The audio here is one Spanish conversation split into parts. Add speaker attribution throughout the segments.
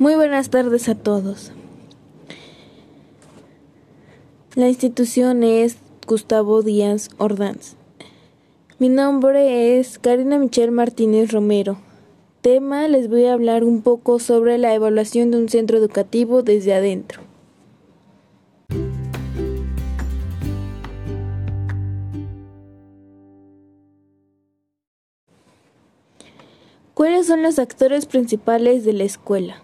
Speaker 1: Muy buenas tardes a todos. La institución es Gustavo Díaz Ordaz. Mi nombre es Karina Michelle Martínez Romero. Tema les voy a hablar un poco sobre la evaluación de un centro educativo desde adentro. ¿Cuáles son los actores principales de la escuela?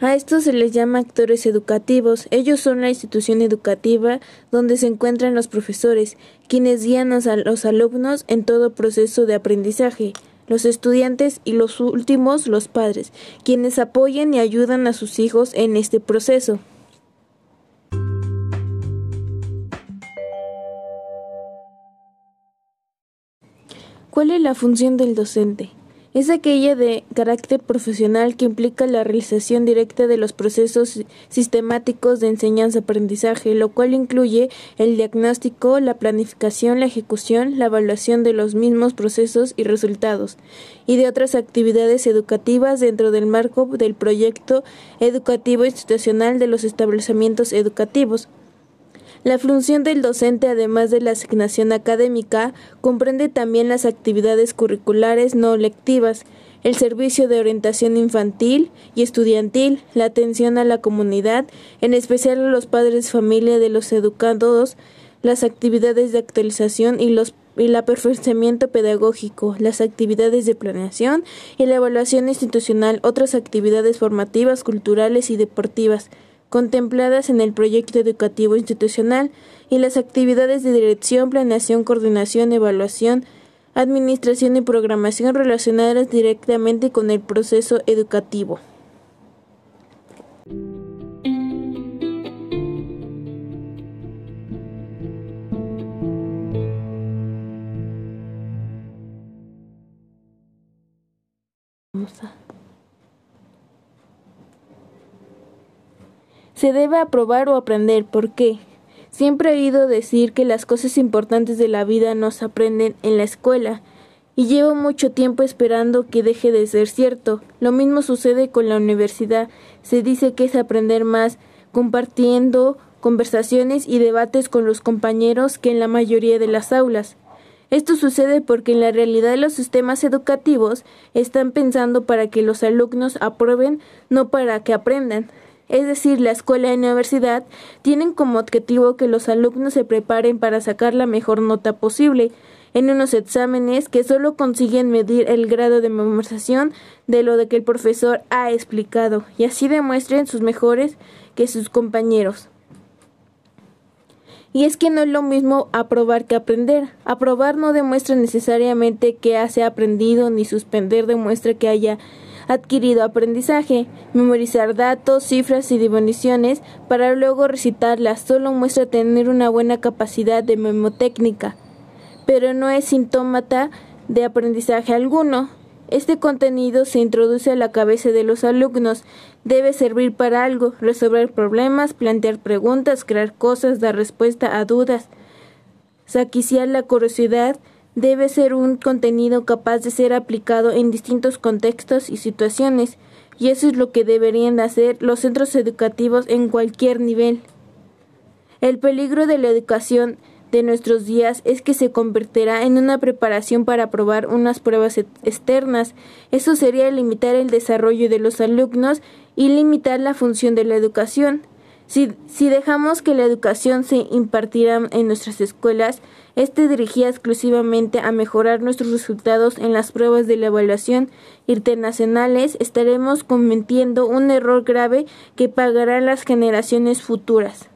Speaker 1: A estos se les llama actores educativos. Ellos son la institución educativa donde se encuentran los profesores, quienes guían a los alumnos en todo proceso de aprendizaje, los estudiantes y los últimos los padres, quienes apoyan y ayudan a sus hijos en este proceso. ¿Cuál es la función del docente? Es aquella de carácter profesional que implica la realización directa de los procesos sistemáticos de enseñanza-aprendizaje, lo cual incluye el diagnóstico, la planificación, la ejecución, la evaluación de los mismos procesos y resultados, y de otras actividades educativas dentro del marco del proyecto educativo institucional de los establecimientos educativos. La función del docente, además de la asignación académica, comprende también las actividades curriculares no lectivas, el servicio de orientación infantil y estudiantil, la atención a la comunidad, en especial a los padres de familia de los educados, las actividades de actualización y los y el aperfeccionamiento pedagógico, las actividades de planeación y la evaluación institucional, otras actividades formativas, culturales y deportivas, contempladas en el proyecto educativo institucional y las actividades de dirección, planeación, coordinación, evaluación, administración y programación relacionadas directamente con el proceso educativo. Se debe aprobar o aprender. ¿Por qué? Siempre he oído decir que las cosas importantes de la vida no se aprenden en la escuela, y llevo mucho tiempo esperando que deje de ser cierto. Lo mismo sucede con la universidad. Se dice que es aprender más compartiendo conversaciones y debates con los compañeros que en la mayoría de las aulas. Esto sucede porque en la realidad los sistemas educativos están pensando para que los alumnos aprueben, no para que aprendan es decir, la escuela y la universidad, tienen como objetivo que los alumnos se preparen para sacar la mejor nota posible en unos exámenes que solo consiguen medir el grado de memorización de lo que el profesor ha explicado y así demuestren sus mejores que sus compañeros. Y es que no es lo mismo aprobar que aprender. Aprobar no demuestra necesariamente que haya aprendido, ni suspender demuestra que haya adquirido aprendizaje. Memorizar datos, cifras y definiciones para luego recitarlas solo muestra tener una buena capacidad de memotécnica, pero no es sintómata de aprendizaje alguno. Este contenido se introduce a la cabeza de los alumnos, debe servir para algo, resolver problemas, plantear preguntas, crear cosas, dar respuesta a dudas, saquiciar la curiosidad, debe ser un contenido capaz de ser aplicado en distintos contextos y situaciones, y eso es lo que deberían hacer los centros educativos en cualquier nivel. El peligro de la educación de nuestros días es que se convertirá en una preparación para aprobar unas pruebas externas. Eso sería limitar el desarrollo de los alumnos y limitar la función de la educación. Si, si dejamos que la educación se impartiera en nuestras escuelas, este dirigía exclusivamente a mejorar nuestros resultados en las pruebas de la evaluación internacionales, estaremos cometiendo un error grave que pagarán las generaciones futuras.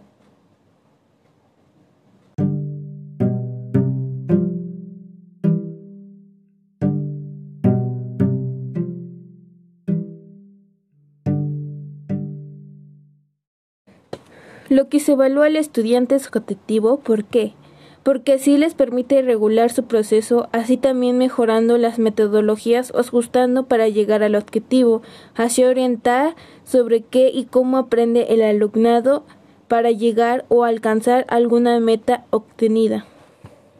Speaker 1: Lo que se evalúa al estudiante es objetivo, ¿por qué? Porque así les permite regular su proceso, así también mejorando las metodologías o ajustando para llegar al objetivo, así orientar sobre qué y cómo aprende el alumnado para llegar o alcanzar alguna meta obtenida.